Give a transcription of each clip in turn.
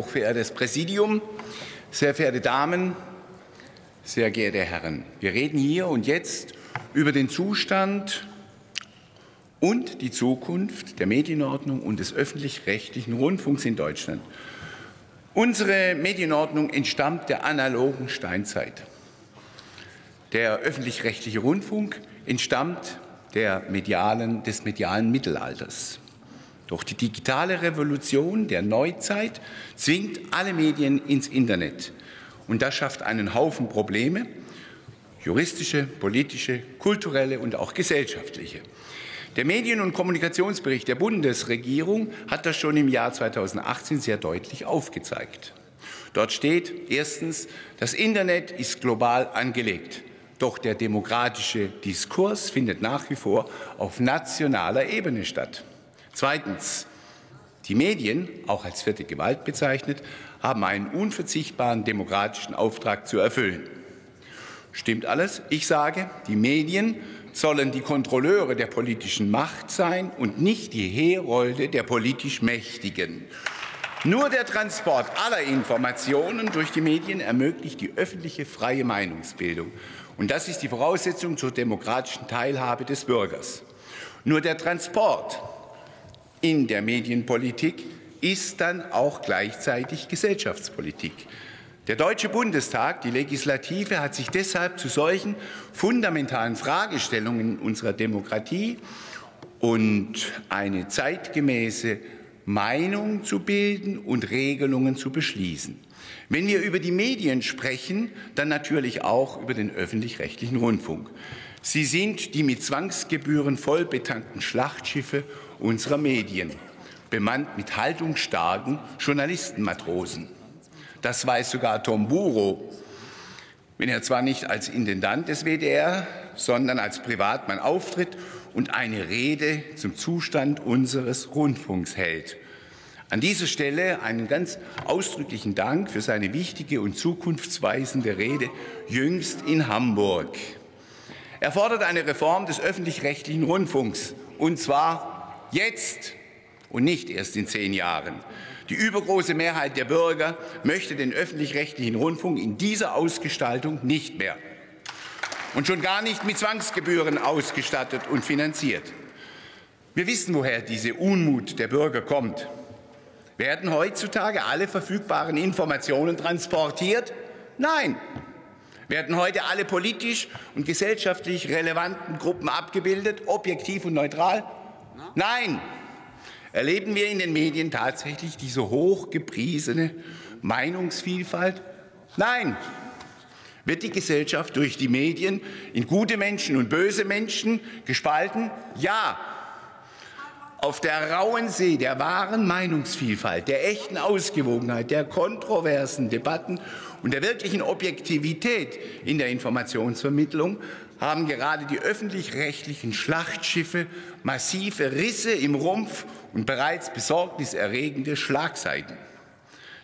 hochverehrtes Präsidium, sehr verehrte Damen, sehr geehrte Herren. Wir reden hier und jetzt über den Zustand und die Zukunft der Medienordnung und des öffentlich-rechtlichen Rundfunks in Deutschland. Unsere Medienordnung entstammt der analogen Steinzeit. Der öffentlich-rechtliche Rundfunk entstammt der medialen, des medialen Mittelalters. Doch die digitale Revolution der Neuzeit zwingt alle Medien ins Internet. Und das schafft einen Haufen Probleme, juristische, politische, kulturelle und auch gesellschaftliche. Der Medien- und Kommunikationsbericht der Bundesregierung hat das schon im Jahr 2018 sehr deutlich aufgezeigt. Dort steht erstens, das Internet ist global angelegt. Doch der demokratische Diskurs findet nach wie vor auf nationaler Ebene statt. Zweitens, die Medien, auch als vierte Gewalt bezeichnet, haben einen unverzichtbaren demokratischen Auftrag zu erfüllen. Stimmt alles? Ich sage, die Medien sollen die Kontrolleure der politischen Macht sein und nicht die Herolde der politisch Mächtigen. Nur der Transport aller Informationen durch die Medien ermöglicht die öffentliche freie Meinungsbildung. Und das ist die Voraussetzung zur demokratischen Teilhabe des Bürgers. Nur der Transport in der Medienpolitik ist dann auch gleichzeitig Gesellschaftspolitik. Der Deutsche Bundestag, die Legislative, hat sich deshalb zu solchen fundamentalen Fragestellungen unserer Demokratie und eine zeitgemäße Meinung zu bilden und Regelungen zu beschließen. Wenn wir über die Medien sprechen, dann natürlich auch über den öffentlich-rechtlichen Rundfunk. Sie sind die mit Zwangsgebühren vollbetankten Schlachtschiffe unserer Medien, bemannt mit haltungsstarken Journalistenmatrosen. Das weiß sogar Tom Buro, wenn er zwar nicht als Intendant des WDR, sondern als Privatmann auftritt und eine Rede zum Zustand unseres Rundfunks hält. An dieser Stelle einen ganz ausdrücklichen Dank für seine wichtige und zukunftsweisende Rede jüngst in Hamburg. Er fordert eine Reform des öffentlich-rechtlichen Rundfunks, und zwar jetzt und nicht erst in zehn Jahren. Die übergroße Mehrheit der Bürger möchte den öffentlich-rechtlichen Rundfunk in dieser Ausgestaltung nicht mehr und schon gar nicht mit Zwangsgebühren ausgestattet und finanziert. Wir wissen, woher diese Unmut der Bürger kommt. Werden heutzutage alle verfügbaren Informationen transportiert? Nein. Werden heute alle politisch und gesellschaftlich relevanten Gruppen abgebildet, objektiv und neutral? Nein. Erleben wir in den Medien tatsächlich diese hochgepriesene Meinungsvielfalt? Nein. Wird die Gesellschaft durch die Medien in gute Menschen und böse Menschen gespalten? Ja. Auf der rauen See der wahren Meinungsvielfalt, der echten Ausgewogenheit, der kontroversen Debatten und der wirklichen Objektivität in der Informationsvermittlung haben gerade die öffentlich-rechtlichen Schlachtschiffe massive Risse im Rumpf und bereits besorgniserregende Schlagseiten.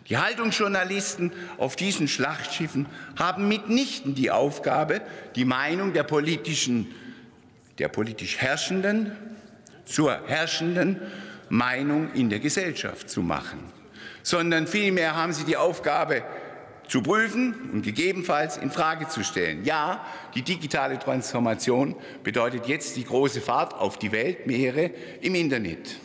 Die Haltungsjournalisten auf diesen Schlachtschiffen haben mitnichten die Aufgabe, die Meinung der politischen, der politisch Herrschenden zur herrschenden Meinung in der Gesellschaft zu machen, sondern vielmehr haben sie die Aufgabe, zu prüfen und gegebenenfalls in Frage zu stellen. Ja, die digitale Transformation bedeutet jetzt die große Fahrt auf die Weltmeere im Internet.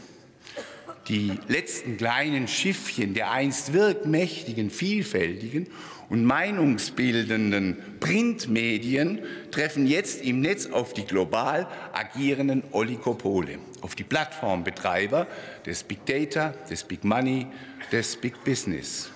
Die letzten kleinen Schiffchen der einst wirkmächtigen, vielfältigen und meinungsbildenden Printmedien treffen jetzt im Netz auf die global agierenden Oligopole, auf die Plattformbetreiber des Big Data, des Big Money, des Big Business.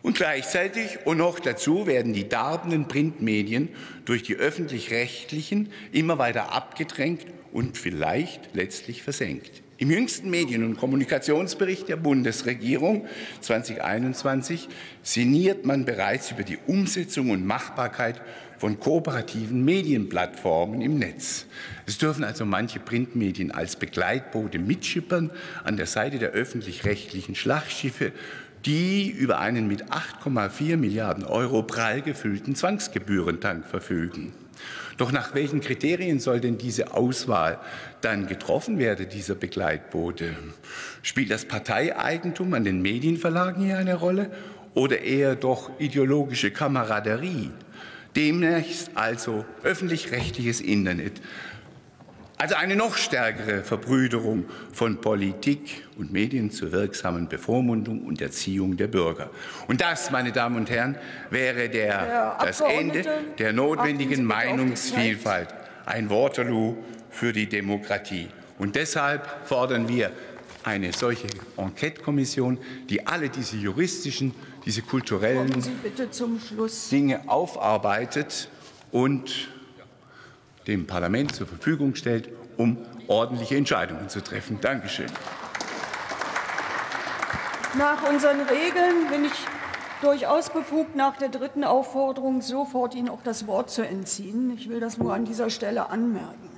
Und gleichzeitig und noch dazu werden die darbenden Printmedien durch die öffentlich-rechtlichen immer weiter abgedrängt und vielleicht letztlich versenkt. Im jüngsten Medien- und Kommunikationsbericht der Bundesregierung 2021 sinniert man bereits über die Umsetzung und Machbarkeit von kooperativen Medienplattformen im Netz. Es dürfen also manche Printmedien als Begleitboote mitschippern an der Seite der öffentlich-rechtlichen Schlachtschiffe die über einen mit 8,4 Milliarden Euro prall gefüllten Zwangsgebührentank verfügen. Doch nach welchen Kriterien soll denn diese Auswahl dann getroffen werden, dieser Begleitbote? Spielt das Parteieigentum an den Medienverlagen hier eine Rolle oder eher doch ideologische Kameraderie? Demnächst also öffentlich-rechtliches Internet also eine noch stärkere Verbrüderung von Politik und Medien zur wirksamen Bevormundung und Erziehung der Bürger. Und das, meine Damen und Herren, wäre der, das Ende der notwendigen Meinungsvielfalt, ein Waterloo für die Demokratie. Und deshalb fordern wir eine solche Enquete-Kommission, die alle diese juristischen, diese kulturellen Dinge aufarbeitet und dem Parlament zur Verfügung stellt, um ordentliche Entscheidungen zu treffen. Dankeschön. Nach unseren Regeln bin ich durchaus befugt, nach der dritten Aufforderung sofort Ihnen auch das Wort zu entziehen. Ich will das nur an dieser Stelle anmerken.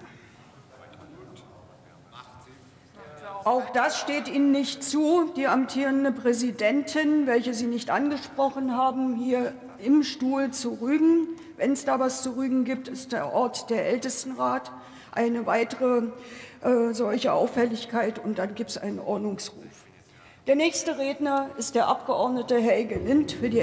Auch das steht Ihnen nicht zu. Die amtierende Präsidentin, welche Sie nicht angesprochen haben, hier im Stuhl zu rügen. Wenn es da was zu rügen gibt, ist der Ort der Ältestenrat eine weitere äh, solche Auffälligkeit und dann gibt es einen Ordnungsruf. Der nächste Redner ist der Abgeordnete Helge Lind für die